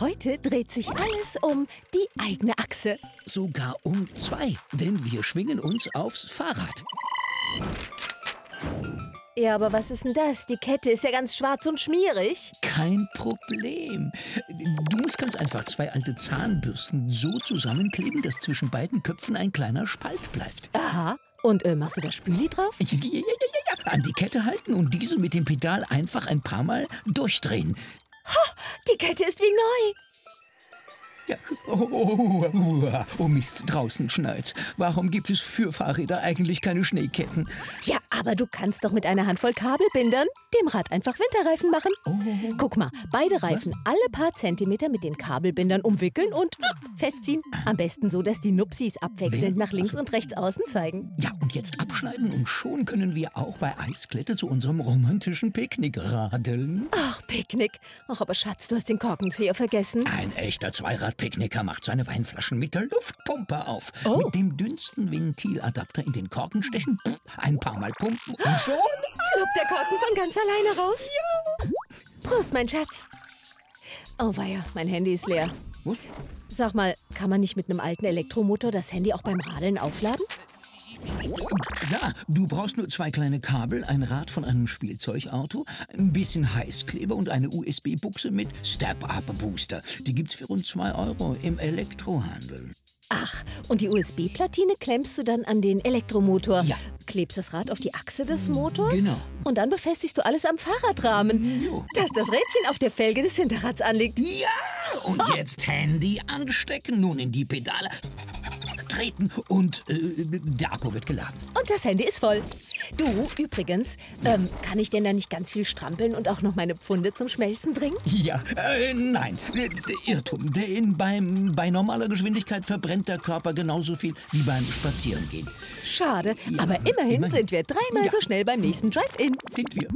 Heute dreht sich alles um die eigene Achse. Sogar um zwei, denn wir schwingen uns aufs Fahrrad. Ja, aber was ist denn das? Die Kette ist ja ganz schwarz und schmierig. Kein Problem. Du musst ganz einfach zwei alte Zahnbürsten so zusammenkleben, dass zwischen beiden Köpfen ein kleiner Spalt bleibt. Aha. Und äh, machst du da Spüli drauf? Ja, ja, ja, ja, ja. An die Kette halten und diese mit dem Pedal einfach ein paar Mal durchdrehen. Die Kette ist wie neu. Ja. Oh, oh, oh, oh Mist, draußen schneit's. Warum gibt es für Fahrräder eigentlich keine Schneeketten? Ja, aber du kannst doch mit einer Handvoll Kabelbindern dem Rad einfach Winterreifen machen. Guck mal, beide Reifen alle paar Zentimeter mit den Kabelbindern umwickeln und festziehen. Am besten so, dass die Nupsis abwechselnd nach links und rechts außen zeigen. Ja, und jetzt abschneiden und schon können wir auch bei Eisklette zu unserem romantischen Picknick radeln. Ach, Picknick. Ach, aber Schatz, du hast den Korkenzieher vergessen. Ein echter Zweirad-Picknicker macht seine Weinflaschen mit der Luftpumpe auf. Oh. Mit dem dünnsten Ventiladapter in den Korken stechen, pff, ein paar Mal pumpen und schon... Fluppt der Korken von ganz alleine raus? Ja. Prost, mein Schatz. Oh weia, mein Handy ist leer. Was? Sag mal, kann man nicht mit einem alten Elektromotor das Handy auch beim Radeln aufladen? Ja, du brauchst nur zwei kleine Kabel, ein Rad von einem Spielzeugauto, ein bisschen Heißkleber und eine USB-Buchse mit Step-Up-Booster. Die gibt's für rund zwei Euro im Elektrohandel. Ach, und die USB-Platine klemmst du dann an den Elektromotor. Ja. Klebst das Rad auf die Achse des Motors. Genau. Und dann befestigst du alles am Fahrradrahmen. Jo. Dass das Rädchen auf der Felge des Hinterrads anliegt. Ja, und jetzt Handy anstecken, nun in die Pedale treten und äh, der Akku wird geladen. Und das Handy ist voll. Du, übrigens, ähm, kann ich denn da nicht ganz viel strampeln und auch noch meine Pfunde zum Schmelzen bringen? Ja, äh, nein, Irrtum. Denn beim, bei normaler Geschwindigkeit verbrennt der Körper genauso viel wie beim Spazierengehen. Schade, Ja, aber immerhin, immerhin. sind wir dreimal Ja. so schnell beim nächsten Drive-In. Sind wir.